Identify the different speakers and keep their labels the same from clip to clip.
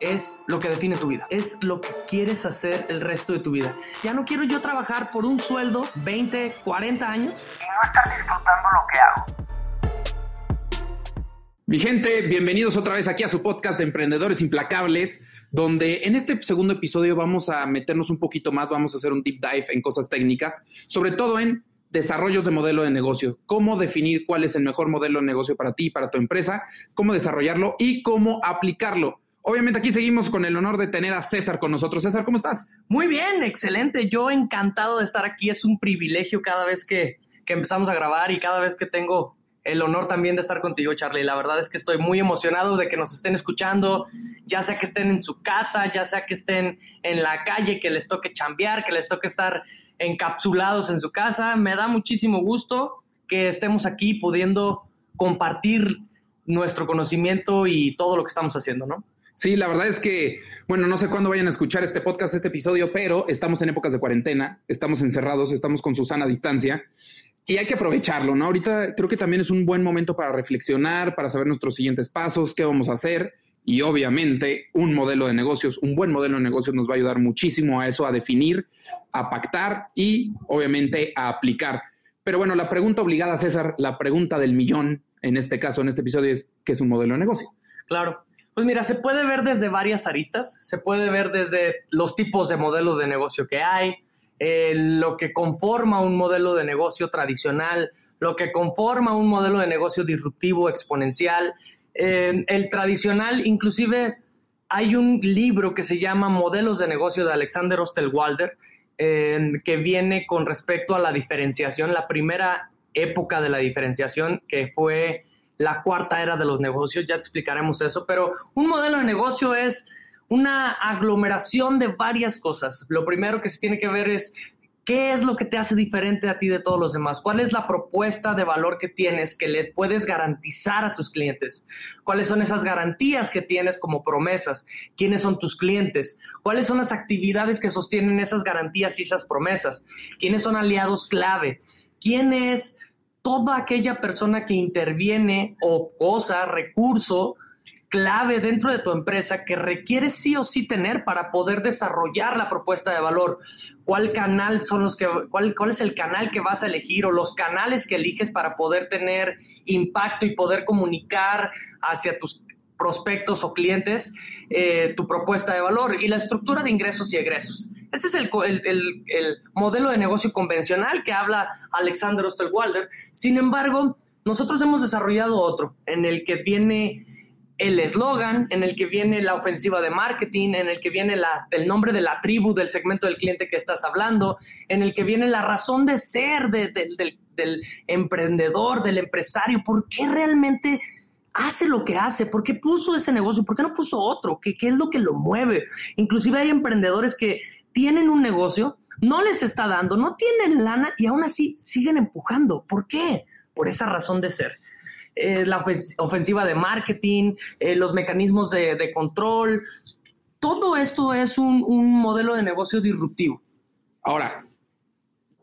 Speaker 1: es lo que define tu vida, es lo que quieres hacer el resto de tu vida. Ya no quiero yo trabajar por un sueldo 20, 40 años
Speaker 2: y no estar disfrutando lo que
Speaker 3: hago. Mi gente, bienvenidos otra vez aquí a su podcast de Emprendedores Implacables, donde en este segundo episodio vamos a meternos un poquito más, vamos a hacer un deep dive en cosas técnicas, sobre todo en desarrollos de modelo de negocio, cómo definir cuál es el mejor modelo de negocio para ti, para tu empresa, cómo desarrollarlo y cómo aplicarlo. Obviamente aquí seguimos con el honor de tener a César con nosotros. César, ¿cómo estás?
Speaker 1: Muy bien, excelente. Yo encantado de estar aquí. Es un privilegio cada vez que, que empezamos a grabar y cada vez que tengo el honor también de estar contigo, Charlie. La verdad es que estoy muy emocionado de que nos estén escuchando, ya sea que estén en su casa, ya sea que estén en la calle, que les toque chambear, que les toque estar encapsulados en su casa. Me da muchísimo gusto que estemos aquí pudiendo compartir nuestro conocimiento y todo lo que estamos haciendo, ¿no?
Speaker 3: Sí, la verdad es que, bueno, no sé cuándo vayan a escuchar este podcast, este episodio, pero estamos en épocas de cuarentena, estamos encerrados, estamos con Susana a distancia y hay que aprovecharlo, ¿no? Ahorita creo que también es un buen momento para reflexionar, para saber nuestros siguientes pasos, qué vamos a hacer. Y obviamente un modelo de negocios, un buen modelo de negocios nos va a ayudar muchísimo a eso, a definir, a pactar y obviamente a aplicar. Pero bueno, la pregunta obligada, César, la pregunta del millón, en este caso, en este episodio, es ¿qué es un modelo de negocio?
Speaker 1: Claro. Pues mira, se puede ver desde varias aristas, se puede ver desde los tipos de modelos de negocio que hay, eh, lo que conforma un modelo de negocio tradicional, lo que conforma un modelo de negocio disruptivo exponencial. Eh, el tradicional, inclusive hay un libro que se llama Modelos de negocio de Alexander Osterwalder, eh, que viene con respecto a la diferenciación, la primera época de la diferenciación, que fue la cuarta era de los negocios, ya te explicaremos eso, pero un modelo de negocio es una aglomeración de varias cosas. Lo primero que se tiene que ver es qué es lo que te hace diferente a ti de todos los demás, cuál es la propuesta de valor que tienes que le puedes garantizar a tus clientes, cuáles son esas garantías que tienes como promesas, quiénes son tus clientes, cuáles son las actividades que sostienen esas garantías y esas promesas, quiénes son aliados clave, quién es toda aquella persona que interviene o cosa, recurso, clave dentro de tu empresa que requieres sí o sí tener para poder desarrollar la propuesta de valor. ¿Cuál canal son los que, cuál, cuál es el canal que vas a elegir o los canales que eliges para poder tener impacto y poder comunicar hacia tus prospectos o clientes eh, tu propuesta de valor y la estructura de ingresos y egresos. Ese es el, el, el modelo de negocio convencional que habla Alexander Osterwalder. Sin embargo, nosotros hemos desarrollado otro en el que viene el eslogan, en el que viene la ofensiva de marketing, en el que viene el nombre de la tribu, del segmento del cliente que estás hablando, en el que viene la razón de ser del, emprendedor, del empresario, por qué realmente hace lo que hace, por qué puso ese negocio, por qué no puso otro, qué, es lo que lo mueve. Inclusive hay emprendedores que tienen un negocio, no les está dando, no tienen lana y aún así siguen empujando. ¿Por qué? Por esa razón de ser. Eh, la ofensiva de marketing, eh, los mecanismos de, control. Todo esto es un, modelo de negocio disruptivo.
Speaker 3: Ahora,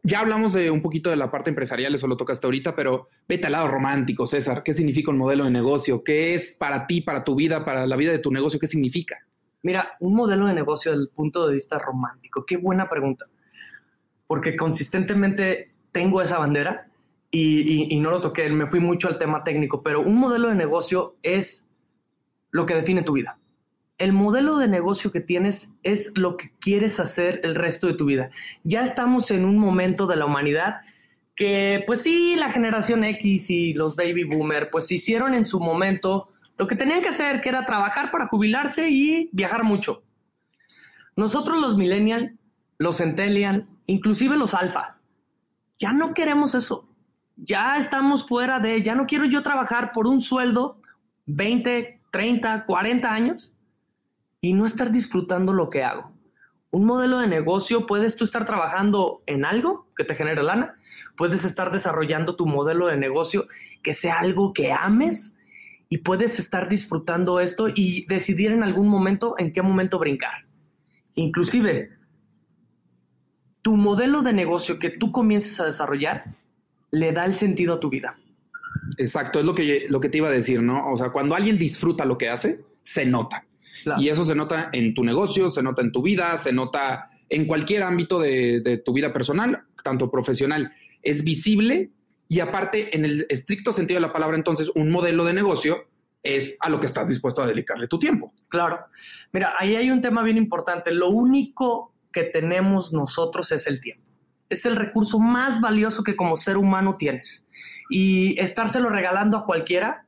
Speaker 3: ya hablamos de un poquito de la parte empresarial, eso lo tocaste ahorita, pero vete al lado romántico, César. ¿Qué significa un modelo de negocio? ¿Qué es para ti, para tu vida, para la vida de tu negocio? ¿Qué significa?
Speaker 1: Mira, un modelo de negocio desde el punto de vista romántico. Qué buena pregunta. Porque consistentemente tengo esa bandera y, no lo toqué, me fui mucho al tema técnico, pero un modelo de negocio es lo que define tu vida. El modelo de negocio que tienes es lo que quieres hacer el resto de tu vida. Ya estamos en un momento de la humanidad que, pues sí, la generación X y los baby boomer, pues hicieron en su momento lo que tenían que hacer, que era trabajar para jubilarse y viajar mucho. Nosotros los millennial, los centennial, inclusive los alfa, ya no queremos eso ya estamos fuera de, ya no quiero yo trabajar por un sueldo 20, 30, 40 años y no estar disfrutando lo que hago. Un modelo de negocio, puedes tú estar trabajando en algo que te genere lana, puedes estar desarrollando tu modelo de negocio que sea algo que ames y puedes estar disfrutando esto y decidir en algún momento en qué momento brincar. Inclusive, tu modelo de negocio que tú comiences a desarrollar le da el sentido a tu vida.
Speaker 3: Exacto, es lo que, lo que te iba a decir, ¿no? O sea, cuando alguien disfruta lo que hace, se nota.
Speaker 1: Claro.
Speaker 3: Y eso se nota en tu negocio, se nota en tu vida, se nota en cualquier ámbito de, de tu vida personal, tanto profesional. Es visible y aparte, en el estricto sentido de la palabra, entonces, un modelo de negocio es a lo que estás dispuesto a dedicarle tu tiempo.
Speaker 1: Claro. Mira, ahí hay un tema bien importante. Lo único que tenemos nosotros es el tiempo. Es el recurso más valioso que como ser humano tienes. Y estárselo regalando a cualquiera,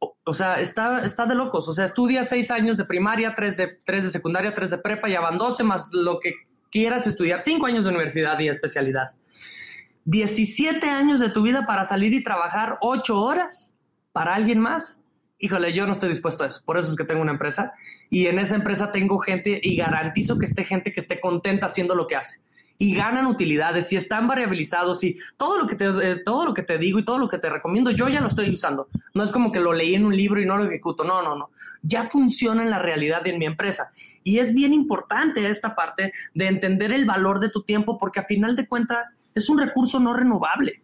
Speaker 1: o, sea, está, está de locos. O sea, estudia seis años de primaria, tres de, tres de secundaria, tres de prepa y van 12 más lo que quieras estudiar, cinco años de universidad y especialidad. 17 años de tu vida para salir y trabajar ocho horas para alguien más. Híjole, yo no estoy dispuesto a eso. Por eso es que tengo una empresa y en esa empresa tengo gente y garantizo que esté gente que esté contenta haciendo lo que hace y ganan utilidades y están variabilizados y todo lo que te eh, todo lo que te digo y todo lo que te recomiendo yo ya lo estoy usando. No es como que lo leí en un libro y no lo ejecuto. No, no, no. Ya funciona en la realidad en mi empresa. Y es bien importante esta parte de entender el valor de tu tiempo porque a final de cuentas es un recurso no renovable.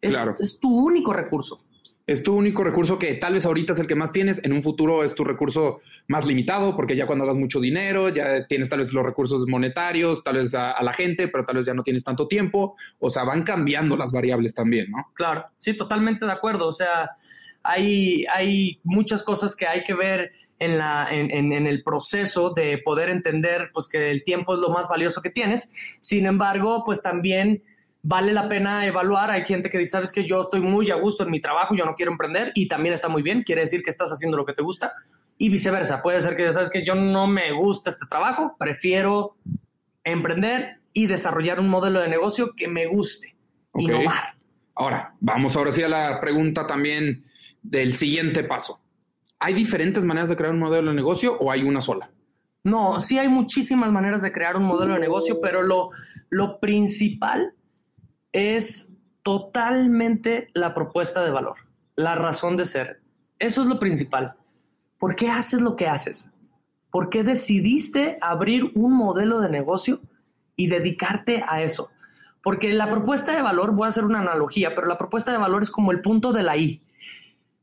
Speaker 1: Es,
Speaker 3: Claro.
Speaker 1: es tu único recurso.
Speaker 3: Es tu único recurso que tal vez ahorita es el que más tienes, en un futuro es tu recurso más limitado, porque ya cuando hagas mucho dinero, ya tienes tal vez los recursos monetarios, tal vez a, la gente, pero tal vez ya no tienes tanto tiempo. O sea, van cambiando las variables también, ¿no?
Speaker 1: Claro, sí, totalmente de acuerdo. O sea, hay, hay muchas cosas que hay que ver en, la, en, en- en el proceso de poder entender pues, que el tiempo es lo más valioso que tienes. Sin embargo, pues también vale la pena evaluar. Hay gente que dice, sabes que yo estoy muy a gusto en mi trabajo, yo no quiero emprender y también está muy bien. Quiere decir que estás haciendo lo que te gusta y viceversa. Puede ser que, sabes que yo no me gusta este trabajo, prefiero emprender y desarrollar un modelo de negocio que me guste. Innovar.
Speaker 3: Ahora, vamos ahora sí a la pregunta también del siguiente paso. ¿Hay diferentes maneras de crear un modelo de negocio o hay una sola?
Speaker 1: No, sí hay muchísimas maneras de crear un modelo de negocio, pero lo, lo principal es totalmente la propuesta de valor, la razón de ser. Eso es lo principal. ¿Por qué haces lo que haces? ¿Por qué decidiste abrir un modelo de negocio y dedicarte a eso? Porque la propuesta de valor, voy a hacer una analogía, pero la propuesta de valor es como el punto de la I.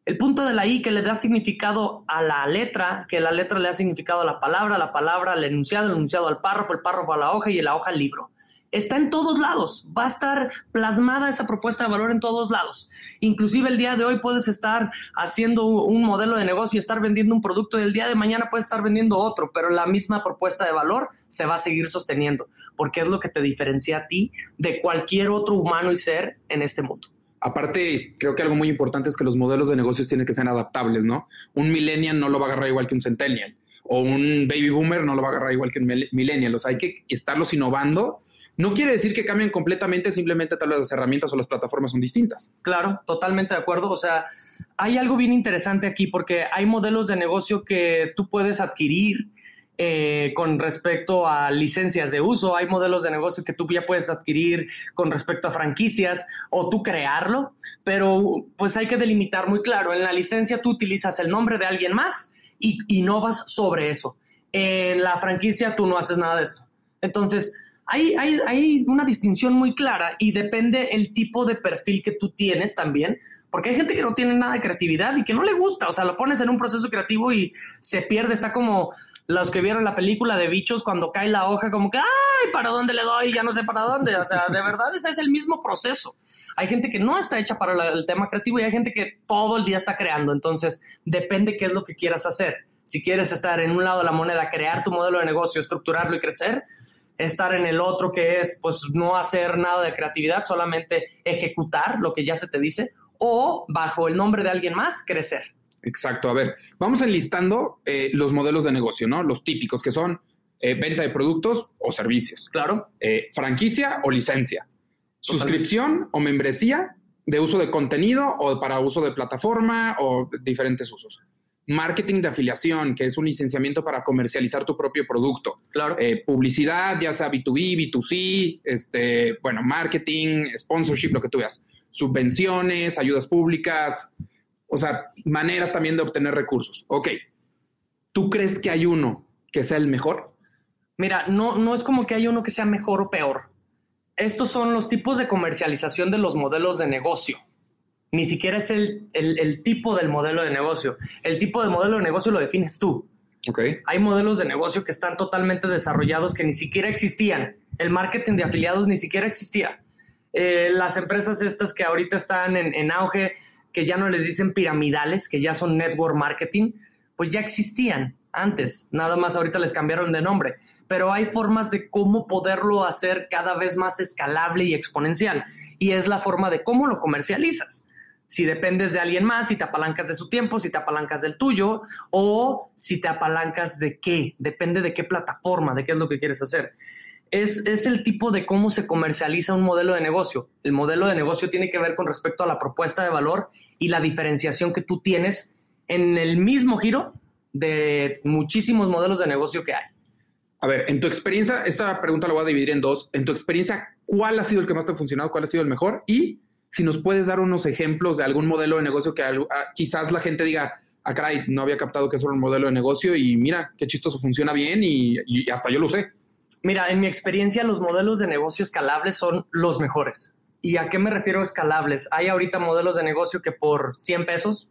Speaker 1: El punto de la I que le da significado a la letra, que la letra le da significado a la palabra, la palabra al enunciado, el enunciado al párrafo, el párrafo a la hoja y la hoja al libro. Está en todos lados, va a estar plasmada esa propuesta de valor en todos lados. Inclusive el día de hoy puedes estar haciendo un modelo de negocio estar vendiendo un producto y el día de mañana puedes estar vendiendo otro, pero la misma propuesta de valor se va a seguir sosteniendo, porque es lo que te diferencia a ti de cualquier otro humano y ser en este mundo.
Speaker 3: Aparte, creo que algo muy importante es que los modelos de negocios tienen que ser adaptables, ¿no? Un millennial no lo va a agarrar igual que un centennial o un baby boomer no lo va a agarrar igual que un mil- millennial. O sea, hay que estarlos innovando. No quiere decir que cambien completamente, simplemente tal vez las herramientas o las plataformas son distintas.
Speaker 1: Claro, totalmente de acuerdo. O sea, hay algo bien interesante aquí porque hay modelos de negocio que tú puedes adquirir eh, con respecto a licencias de uso, hay modelos de negocio que tú ya puedes adquirir con respecto a franquicias o tú crearlo, pero pues hay que delimitar muy claro. En la licencia tú utilizas el nombre de alguien más y innovas sobre eso. En la franquicia tú no haces nada de esto. Entonces, hay, una distinción muy clara y depende el tipo de perfil que tú tienes también, porque hay gente que no tiene nada de creatividad y que no le gusta, o sea, lo pones en un proceso creativo y se pierde, está como los que vieron la película de bichos cuando cae la hoja, como que, ay, ¿para dónde le doy? Ya no sé para dónde, o sea, de verdad ese es el mismo proceso. Hay gente que no está hecha para el tema creativo y hay gente que todo el día está creando, entonces depende qué es lo que quieras hacer. Si quieres estar en un lado de la moneda, crear tu modelo de negocio, estructurarlo y crecer, estar en el otro que es pues no hacer nada de creatividad, solamente ejecutar lo que ya se te dice o bajo el nombre de alguien más crecer.
Speaker 3: Exacto. A ver, vamos enlistando eh, los modelos de negocio, ¿no? Los típicos que son eh, venta de productos o servicios,
Speaker 1: Claro,
Speaker 3: eh, franquicia o licencia, suscripción o membresía de uso de contenido o para uso de plataforma o diferentes usos. Marketing de afiliación, que es un licenciamiento para comercializar tu propio producto.
Speaker 1: claro.
Speaker 3: Eh, publicidad, ya sea B2B, B2C, este, bueno, marketing, sponsorship, lo que tú veas. Subvenciones, ayudas públicas, o sea, maneras también de obtener recursos. Ok. ¿Tú crees que hay uno que sea el mejor?
Speaker 1: Mira, no, no es como que hay uno que sea mejor o peor. Estos son los tipos de comercialización de los modelos de negocio. Ni siquiera es el, el- el tipo del modelo de negocio. El tipo de modelo de negocio lo defines tú. Hay modelos de negocio que están totalmente desarrollados que ni siquiera existían. El marketing de afiliados ni siquiera existía. Eh, las empresas estas que ahorita están en, en auge, que ya no les dicen piramidales, que ya son network marketing, pues ya existían antes. Nada más ahorita les cambiaron de nombre. Pero hay formas de cómo poderlo hacer cada vez más escalable y exponencial. Y es la forma de cómo lo comercializas si dependes de alguien más, si te apalancas de su tiempo, si te apalancas del tuyo o si te apalancas de qué, depende de qué plataforma, de qué es lo que quieres hacer. Es, es, el tipo de cómo se comercializa un modelo de negocio. El modelo de negocio tiene que ver con respecto a la propuesta de valor y la diferenciación que tú tienes en el mismo giro de muchísimos modelos de negocio que hay.
Speaker 3: A ver, en tu experiencia, esta pregunta la voy a dividir en dos. En tu experiencia, ¿cuál ha sido el que más te ha funcionado? ¿Cuál ha sido el mejor? Y si nos puedes dar unos ejemplos de algún modelo de negocio que ah, quizás la gente diga, ah, caray, no había captado que es un modelo de negocio y mira, qué chistoso, funciona bien y, y hasta yo lo sé.
Speaker 1: Mira, en mi experiencia los modelos de negocio escalables son los mejores. ¿Y a qué me refiero escalables? Hay ahorita modelos de negocio que por 100 pesos,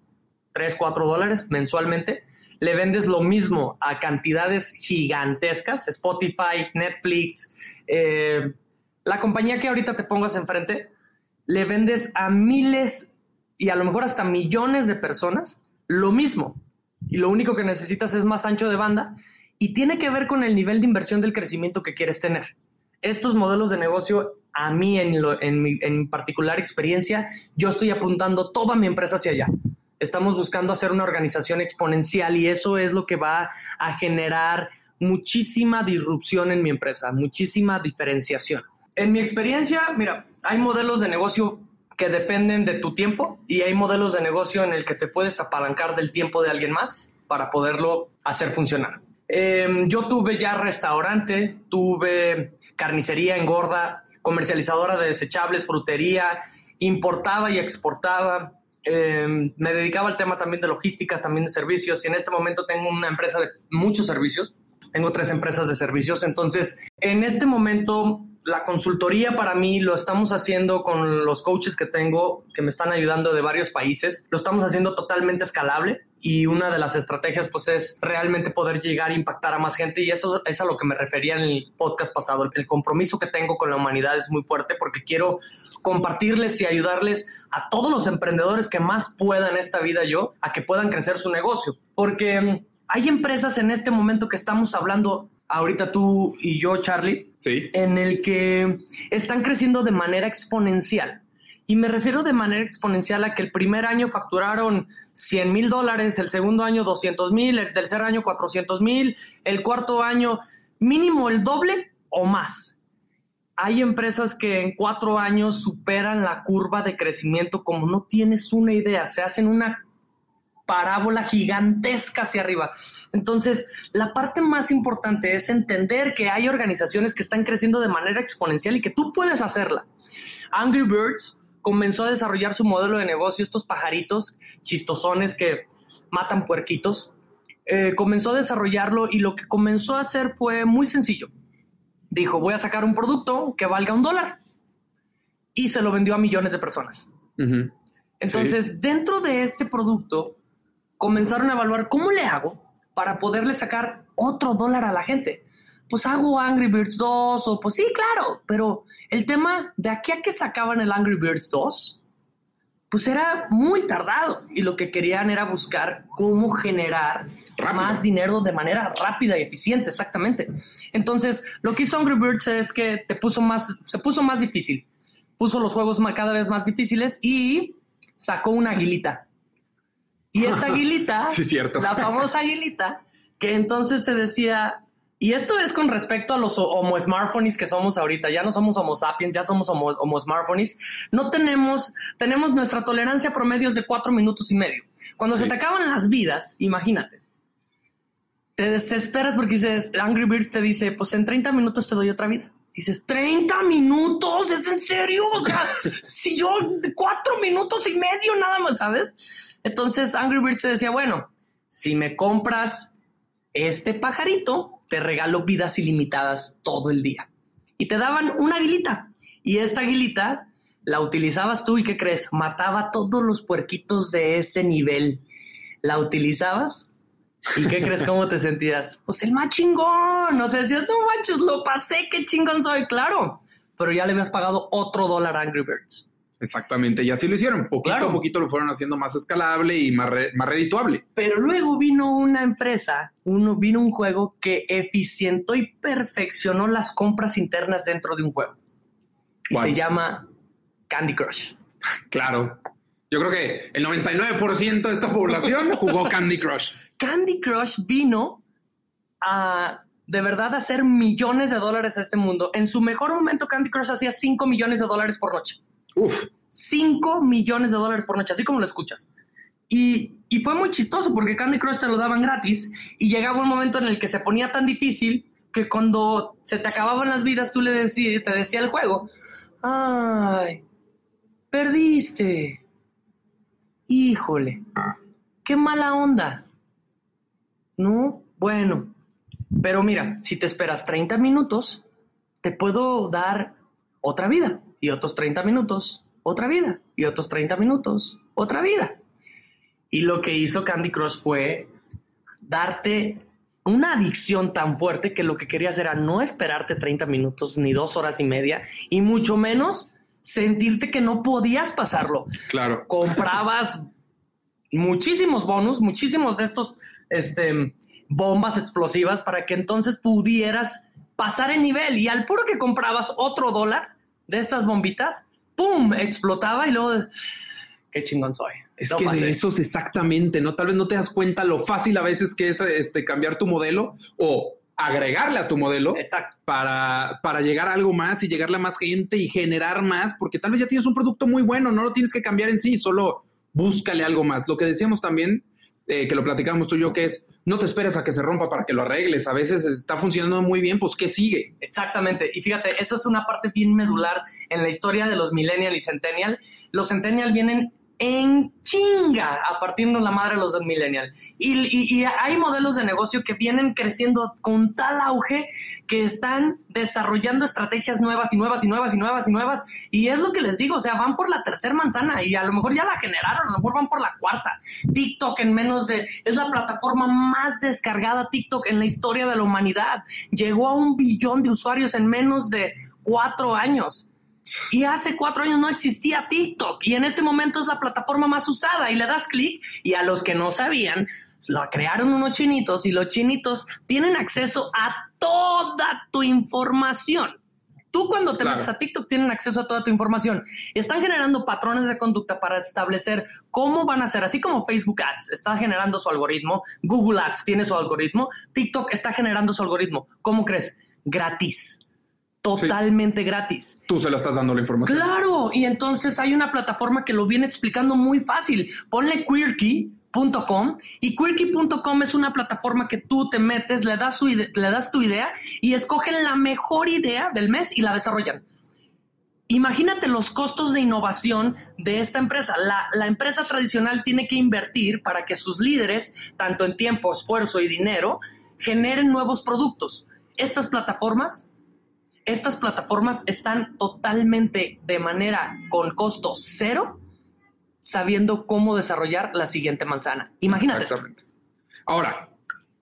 Speaker 1: 3, 4 dólares mensualmente, le vendes lo mismo a cantidades gigantescas, Spotify, Netflix, eh, la compañía que ahorita te pongas enfrente, le vendes a miles y a lo mejor hasta millones de personas lo mismo. Y lo único que necesitas es más ancho de banda y tiene que ver con el nivel de inversión del crecimiento que quieres tener. Estos modelos de negocio, a mí en, en, mi, en particular experiencia, yo estoy apuntando toda mi empresa hacia allá. Estamos buscando hacer una organización exponencial y eso es lo que va a generar muchísima disrupción en mi empresa, muchísima diferenciación. En mi experiencia, mira, hay modelos de negocio que dependen de tu tiempo y hay modelos de negocio en el que te puedes apalancar del tiempo de alguien más para poderlo hacer funcionar. Em, yo tuve ya restaurante, tuve carnicería engorda, comercializadora de desechables, frutería, importaba y exportaba. Em, me dedicaba al tema también de logística, también de servicios y en este momento tengo una empresa de muchos servicios. Tengo tres empresas de servicios. Entonces, en este momento la consultoría para mí lo estamos haciendo con los coaches que tengo que me están ayudando de varios países. Lo estamos haciendo totalmente escalable y una de las estrategias pues es realmente poder llegar a impactar a más gente y eso es a lo que me refería en el podcast pasado. El compromiso que tengo con la humanidad es muy fuerte porque quiero compartirles y ayudarles a todos los emprendedores que más puedan esta vida yo a que puedan crecer su negocio. Porque hay empresas en este momento que estamos hablando ahorita tú y yo, Charlie,
Speaker 3: sí.
Speaker 1: en el que están creciendo de manera exponencial. Y me refiero de manera exponencial a que el primer año facturaron 100 mil dólares, el segundo año 200 mil, el tercer año 400 mil, el cuarto año mínimo el doble o más. Hay empresas que en cuatro años superan la curva de crecimiento como no tienes una idea, se hacen una parábola gigantesca hacia arriba. Entonces, la parte más importante es entender que hay organizaciones que están creciendo de manera exponencial y que tú puedes hacerla. Angry Birds comenzó a desarrollar su modelo de negocio, estos pajaritos chistosones que matan puerquitos. Eh, comenzó a desarrollarlo y lo que comenzó a hacer fue muy sencillo. Dijo, voy a sacar un producto que valga un dólar. Y se lo vendió a millones de personas. Entonces, dentro de este producto, comenzaron a evaluar cómo le hago para poderle sacar otro dólar a la gente. Pues hago Angry Birds 2 o pues sí, claro, pero el tema de aquí a que sacaban el Angry Birds 2, pues era muy tardado y lo que querían era buscar cómo generar más dinero de manera rápida y eficiente, exactamente. Entonces, lo que hizo Angry Birds es que te puso más, se puso más difícil, puso los juegos cada vez más difíciles y sacó una aguilita y esta aguilita,
Speaker 3: sí, cierto.
Speaker 1: la famosa aguilita, que entonces te decía, y esto es con respecto a los homo smartphones que somos ahorita, ya no somos homo sapiens, ya somos homo, homo smartphones, no tenemos, tenemos nuestra tolerancia promedio de cuatro minutos y medio. Cuando se te acaban las vidas, imagínate, te desesperas porque dices, Angry Birds te dice, pues en 30 minutos te doy otra vida. Dices, 30 minutos, ¿es en serio? O sea, si yo cuatro minutos y medio nada más, ¿sabes? Entonces Angry Birds se decía, bueno, si me compras este pajarito, te regalo vidas ilimitadas todo el día. Y te daban una aguilita. Y esta aguilita la utilizabas tú y ¿qué crees? Mataba todos los puerquitos de ese nivel. La utilizabas ¿Y qué crees cómo te sentías? Pues el más chingón. O sea, decías, no manches, lo pasé, qué chingón soy, claro. Pero ya le habías pagado otro dólar a Angry Birds.
Speaker 3: Exactamente, y así lo hicieron. Poquito
Speaker 1: Claro.
Speaker 3: a poquito lo fueron haciendo más escalable y más, re- más redituable.
Speaker 1: Pero luego vino una empresa, uno, vino un juego que eficientó y perfeccionó las compras internas dentro de un juego. Y
Speaker 3: ¿Cuál?
Speaker 1: se llama Candy Crush.
Speaker 3: Claro. Yo creo que el 99% de esta población jugó Candy Crush.
Speaker 1: Candy Crush vino a de verdad hacer millones de dólares a este mundo. En su mejor momento, Candy Crush hacía 5 millones de dólares por noche.
Speaker 3: Uf,
Speaker 1: 5 millones de dólares por noche, así como lo escuchas. Y, y fue muy chistoso porque Candy Crush te lo daban gratis y llegaba un momento en el que se ponía tan difícil que cuando se te acababan las vidas tú le decías, te decía el juego, ay, perdiste. Híjole, qué mala onda. No, bueno, pero mira, si te esperas 30 minutos, te puedo dar otra vida y otros 30 minutos, otra vida y otros 30 minutos, otra vida. Y lo que hizo Candy Crush fue darte una adicción tan fuerte que lo que querías era no esperarte 30 minutos ni dos horas y media y mucho menos sentirte que no podías pasarlo
Speaker 3: claro.
Speaker 1: comprabas muchísimos bonus, muchísimos de estos este, bombas explosivas para que entonces pudieras pasar el nivel y al puro que comprabas otro dólar de estas bombitas, ¡pum! explotaba y luego, qué chingón soy.
Speaker 3: Es que
Speaker 1: pasé.
Speaker 3: de esos exactamente, ¿no? Tal vez no te das cuenta lo fácil a veces que es este, cambiar tu modelo o agregarle a tu modelo
Speaker 1: Exacto.
Speaker 3: para, para llegar a algo más y llegarle a más gente y generar más, porque tal vez ya tienes un producto muy bueno, no lo tienes que cambiar en sí, solo búscale algo más. Lo que decíamos también, eh, que lo platicamos tú y yo, que es, no te esperes a que se rompa para que lo arregles, a veces está funcionando muy bien, pues ¿qué sigue?
Speaker 1: Exactamente. Y fíjate, eso es una parte bien medular en la historia de los millennial y centennial. Los centennial vienen en chinga a partir de la madre de los millennial. Y, y- y hay modelos de negocio que vienen creciendo con tal auge que están desarrollando estrategias nuevas y nuevas y nuevas y nuevas y nuevas. Y es lo que les digo, o sea, van por la tercera manzana y a lo mejor ya la generaron, a lo mejor van por la cuarta. TikTok en menos de... Es la plataforma más descargada TikTok en la historia de la humanidad. Llegó a un billón de usuarios en menos de cuatro años. Y hace cuatro años no existía TikTok y en este momento es la plataforma más usada y le das clic y a los que no sabían, lo crearon unos chinitos y los chinitos tienen acceso a toda tu información. Tú cuando te
Speaker 3: Claro.
Speaker 1: metes a TikTok tienen acceso a toda tu información. Están generando patrones de conducta para establecer cómo van a ser, así como Facebook Ads está generando su algoritmo, Google Ads tiene su algoritmo, TikTok está generando su algoritmo. ¿Cómo crees? Gratis. Totalmente gratis.
Speaker 3: Tú se lo estás dando la información.
Speaker 1: Claro, y entonces hay una plataforma que lo viene explicando muy fácil. Ponle queerkey.com y queerkey.com es una plataforma que tú te metes, le das, su le das tu idea y escogen la mejor idea del mes y la desarrollan. Imagínate los costos de innovación de esta empresa. La, la empresa tradicional tiene que invertir para que sus líderes, tanto en tiempo, esfuerzo y dinero, generen nuevos productos. Estas plataformas estas plataformas están totalmente de manera con costo cero, sabiendo cómo desarrollar la siguiente manzana. Imagínate. esto.
Speaker 3: Exactamente. Ahora,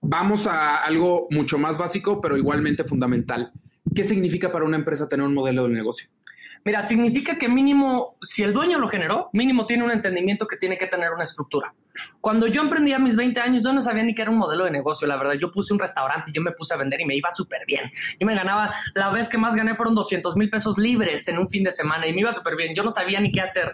Speaker 3: vamos a algo mucho más básico, pero igualmente fundamental. ¿Qué significa para una empresa tener un modelo de negocio?
Speaker 1: Mira, significa que mínimo, si el dueño lo generó, mínimo tiene un entendimiento que tiene que tener una estructura. Cuando yo emprendí a mis 20 años, yo no sabía ni qué era un modelo de negocio, la verdad. Yo puse un restaurante y yo me puse a vender y me iba súper bien. Yo me ganaba, la vez que más gané fueron 200 mil pesos libres en un fin de semana y me iba súper bien. Yo no sabía ni qué hacer.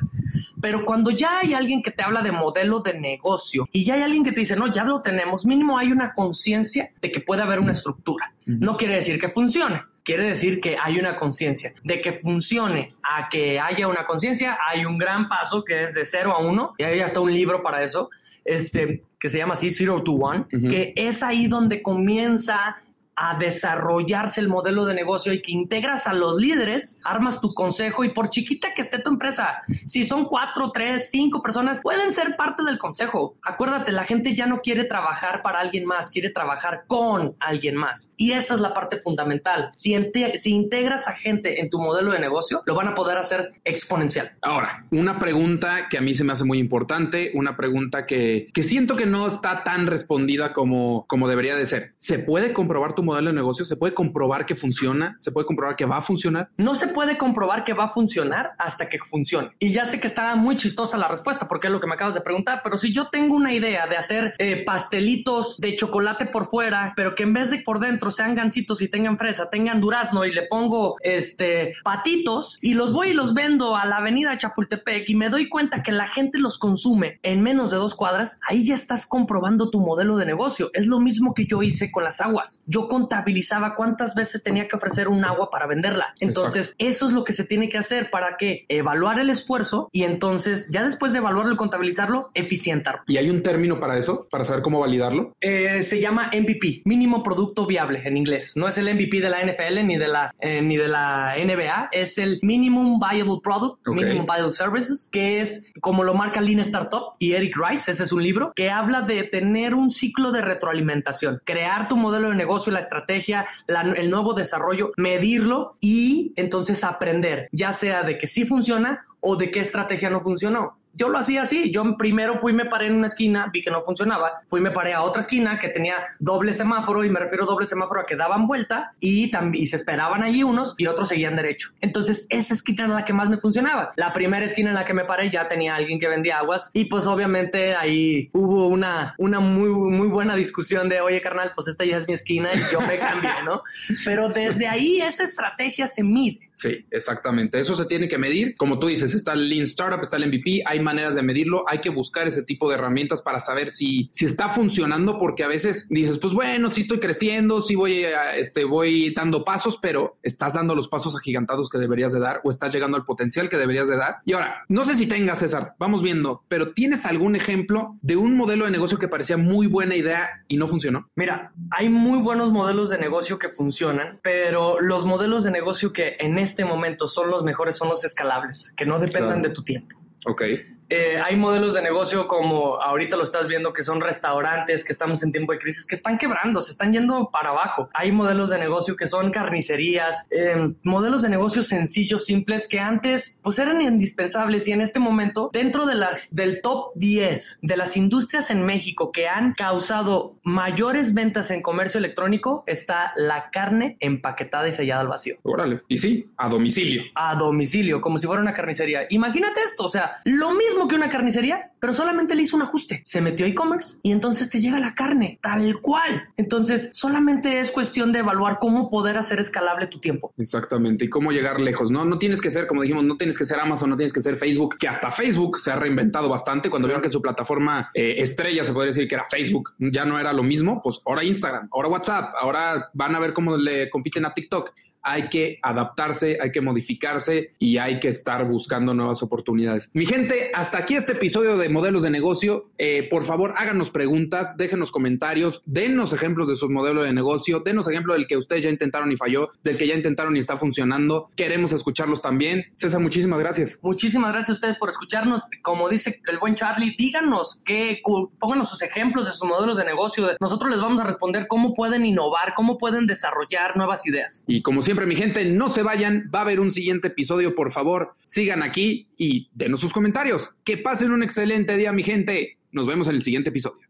Speaker 1: Pero cuando ya hay alguien que te habla de modelo de negocio y ya hay alguien que te dice, no, ya lo tenemos, mínimo hay una conciencia de que puede haber una estructura. No quiere decir que funcione. Quiere decir que hay una conciencia. De que funcione a que haya una conciencia, hay un gran paso que es de 0 a 1. Y hay hasta un libro para eso, este, que se llama así, Zero to One, que es ahí donde comienza a desarrollarse el modelo de negocio y que integras a los líderes, armas tu consejo y por chiquita que esté tu empresa, si son cuatro, tres, cinco personas, pueden ser parte del consejo. Acuérdate, la gente ya no quiere trabajar para alguien más, quiere trabajar con alguien más. Y esa es la parte fundamental. Si, si integras a gente en tu modelo de negocio, lo van a poder hacer exponencial.
Speaker 3: Ahora, una pregunta que a mí se me hace muy importante, una pregunta que, que siento que no está tan respondida como, como debería de ser. ¿Se puede comprobar tu modelo de negocio? ¿Se puede comprobar que funciona? ¿Se puede comprobar que va a funcionar?
Speaker 1: No se puede comprobar que va a funcionar hasta que funcione. Y ya sé que está muy chistosa la respuesta porque es lo que me acabas de preguntar, pero si yo tengo una idea de hacer eh, pastelitos de chocolate por fuera, pero que en vez de por dentro sean gancitos y tengan fresa, tengan durazno y le pongo este patitos y los voy y los vendo a la avenida Chapultepec y me doy cuenta que la gente los consume en menos de dos cuadras, ahí ya estás comprobando tu modelo de negocio. Es lo mismo que yo hice con las aguas. Yo contabilizaba cuántas veces tenía que ofrecer un agua para venderla. Entonces, eso es lo que se tiene que hacer para que evaluar el esfuerzo y entonces, ya después de evaluarlo y contabilizarlo, eficientarlo.
Speaker 3: ¿Y hay un término para eso? ¿Para saber cómo validarlo?
Speaker 1: Eh, se llama MVP, mínimo producto viable en inglés. No es el MVP de la NFL ni de la, eh, ni de la NBA, es el Minimum Viable Product, Minimum Viable Services, que es como lo marca Lean Startup y Eric Rice, ese es un libro, que habla de tener un ciclo de retroalimentación, crear tu modelo de negocio, la estrategia, el nuevo desarrollo, medirlo y entonces aprender, ya sea de que sí funciona o de qué estrategia no funcionó. Yo lo hacía así. Yo primero fui, me paré en una esquina, vi que no funcionaba. Fui, me paré a otra esquina que tenía doble semáforo y me refiero a doble semáforo a que daban vuelta y, también se esperaban allí unos y otros seguían derecho. Entonces, esa esquina era la que más me funcionaba. La primera esquina en la que me paré ya tenía alguien que vendía aguas y pues obviamente ahí hubo una, una muy, muy buena discusión de, oye, carnal, pues esta ya es mi esquina y yo me cambié, ¿no? Pero desde ahí esa estrategia se mide.
Speaker 3: Sí, exactamente. Eso se tiene que medir. Como tú dices, está el Lean Startup, está el MVP, hay maneras de medirlo, hay que buscar ese tipo de herramientas para saber si, si está funcionando, porque a veces dices, pues bueno, sí estoy creciendo, sí voy, este, voy dando pasos, pero estás dando los pasos agigantados que deberías de dar o estás llegando al potencial que deberías de dar. Y ahora, no sé si tengas, César, vamos viendo, pero ¿tienes algún ejemplo de un modelo de negocio que parecía muy buena idea y no funcionó?
Speaker 1: Mira, hay muy buenos modelos de negocio que funcionan, pero los modelos de negocio que en este momento son los mejores son los escalables, que no dependan de tu tiempo.
Speaker 3: Ok.
Speaker 1: Eh, hay modelos de negocio como ahorita lo estás viendo que son restaurantes que estamos en tiempo de crisis que están quebrando, se están yendo para abajo. Hay modelos de negocio que son carnicerías, em, modelos de negocio sencillos, simples que antes pues eran indispensables y en este momento dentro de las del top 10 de las industrias en México que han causado mayores ventas en comercio electrónico está la carne empaquetada y sellada al vacío.
Speaker 3: Órale, y sí, a domicilio.
Speaker 1: A domicilio, como si fuera una carnicería. Imagínate esto, o sea, lo mismo que una carnicería, pero solamente le hizo un ajuste. Se metió e-commerce y entonces te llega la carne tal cual. Entonces solamente es cuestión de evaluar cómo poder hacer escalable tu tiempo.
Speaker 3: Exactamente. Y cómo llegar lejos. No, no tienes que ser, como dijimos, no tienes que ser Amazon, no tienes que ser Facebook, que hasta Facebook se ha reinventado bastante. Cuando vieron que su plataforma eh, estrella se podría decir que era Facebook, ya no era lo mismo, pues ahora Instagram, ahora WhatsApp, ahora van a ver cómo le compiten a TikTok hay que adaptarse, hay que modificarse y hay que estar buscando nuevas oportunidades. Mi gente, hasta aquí este episodio de modelos de negocio. Eh, por favor, háganos preguntas, déjenos comentarios, dennos ejemplos de sus modelos de negocio, denos ejemplo del que ustedes ya intentaron y falló, del que ya intentaron y está funcionando. Queremos escucharlos también. César, muchísimas gracias.
Speaker 1: Muchísimas gracias a ustedes por escucharnos. Como dice el buen Charlie, díganos que pónganos sus ejemplos de sus modelos de negocio. Nosotros les vamos a responder cómo pueden innovar, cómo pueden desarrollar nuevas ideas.
Speaker 3: Y como siempre, mi gente, no se vayan, va a haber un siguiente episodio, por favor, sigan aquí y denos sus comentarios. Que pasen un excelente día, mi gente. Nos vemos en el siguiente episodio.